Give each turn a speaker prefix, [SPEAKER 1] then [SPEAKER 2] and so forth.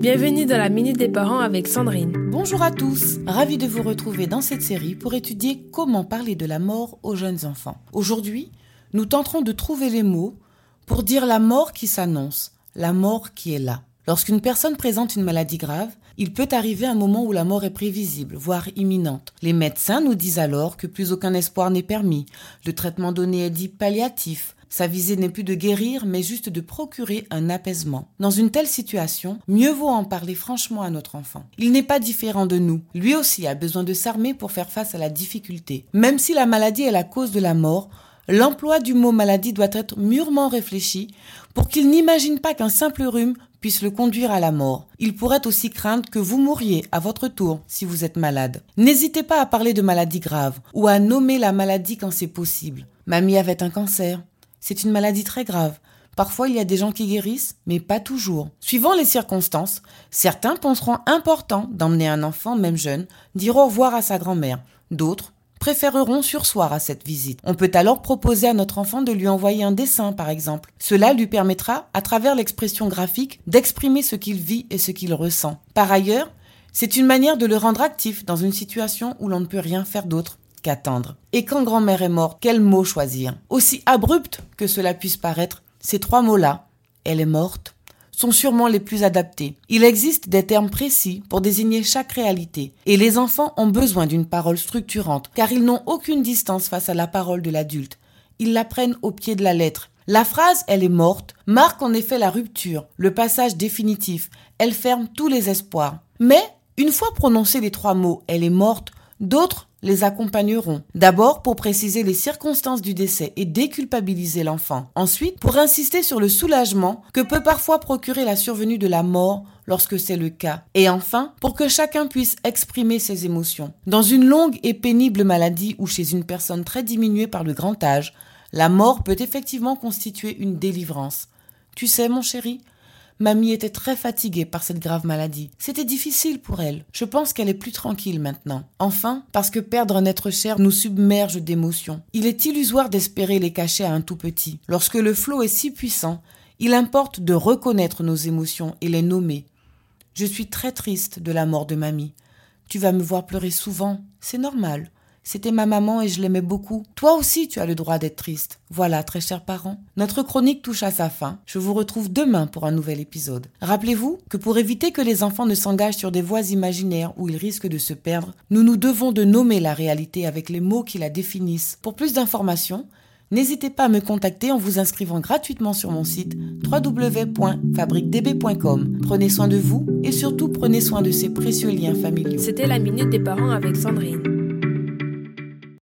[SPEAKER 1] Bienvenue dans la Minute des Parents avec Sandrine.
[SPEAKER 2] Bonjour à tous, ravi de vous retrouver dans cette série pour étudier comment parler de la mort aux jeunes enfants. Aujourd'hui, nous tenterons de trouver les mots pour dire la mort qui s'annonce, la mort qui est là. Lorsqu'une personne présente une maladie grave, il peut arriver un moment où la mort est prévisible, voire imminente. Les médecins nous disent alors que plus aucun espoir n'est permis. Le traitement donné est dit palliatif. Sa visée n'est plus de guérir, mais juste de procurer un apaisement. Dans une telle situation, mieux vaut en parler franchement à notre enfant. Il n'est pas différent de nous. Lui aussi a besoin de s'armer pour faire face à la difficulté. Même si la maladie est la cause de la mort, l'emploi du mot maladie doit être mûrement réfléchi pour qu'il n'imagine pas qu'un simple rhume puisse le conduire à la mort. Il pourrait aussi craindre que vous mouriez à votre tour si vous êtes malade. N'hésitez pas à parler de maladie grave ou à nommer la maladie quand c'est possible. Mamie avait un cancer. C'est une maladie très grave. Parfois, il y a des gens qui guérissent, mais pas toujours. Suivant les circonstances, certains penseront important d'emmener un enfant, même jeune, dire au revoir à sa grand-mère. D'autres préféreront sursoir à cette visite. On peut alors proposer à notre enfant de lui envoyer un dessin, par exemple. Cela lui permettra, à travers l'expression graphique, d'exprimer ce qu'il vit et ce qu'il ressent. Par ailleurs, c'est une manière de le rendre actif dans une situation où l'on ne peut rien faire d'autre qu'attendre. Et quand grand-mère est morte, quel mot choisir? Aussi abrupt que cela puisse paraître, ces trois mots-là, elle est morte, sont sûrement les plus adaptés. Il existe des termes précis pour désigner chaque réalité, et les enfants ont besoin d'une parole structurante, car ils n'ont aucune distance face à la parole de l'adulte. Ils la prennent au pied de la lettre. La phrase Elle est morte marque en effet la rupture, le passage définitif. Elle ferme tous les espoirs. Mais, une fois prononcés les trois mots Elle est morte, d'autres les accompagneront. D'abord pour préciser les circonstances du décès et déculpabiliser l'enfant. Ensuite pour insister sur le soulagement que peut parfois procurer la survenue de la mort lorsque c'est le cas. Et enfin pour que chacun puisse exprimer ses émotions. Dans une longue et pénible maladie ou chez une personne très diminuée par le grand âge, la mort peut effectivement constituer une délivrance. Tu sais, mon chéri, Mamie était très fatiguée par cette grave maladie. C'était difficile pour elle. Je pense qu'elle est plus tranquille maintenant. Enfin, parce que perdre un être cher nous submerge d'émotions. Il est illusoire d'espérer les cacher à un tout petit. Lorsque le flot est si puissant, il importe de reconnaître nos émotions et les nommer. Je suis très triste de la mort de mamie. Tu vas me voir pleurer souvent, c'est normal. C'était ma maman et je l'aimais beaucoup. Toi aussi, tu as le droit d'être triste. Voilà, très chers parents. Notre chronique touche à sa fin. Je vous retrouve demain pour un nouvel épisode. Rappelez-vous que pour éviter que les enfants ne s'engagent sur des voies imaginaires où ils risquent de se perdre, nous nous devons de nommer la réalité avec les mots qui la définissent. Pour plus d'informations, N'hésitez pas à me contacter en vous inscrivant gratuitement sur mon site www.fabriquedb.com. Prenez soin de vous et surtout prenez soin de ces précieux liens familiaux.
[SPEAKER 1] C'était la minute des parents avec Sandrine.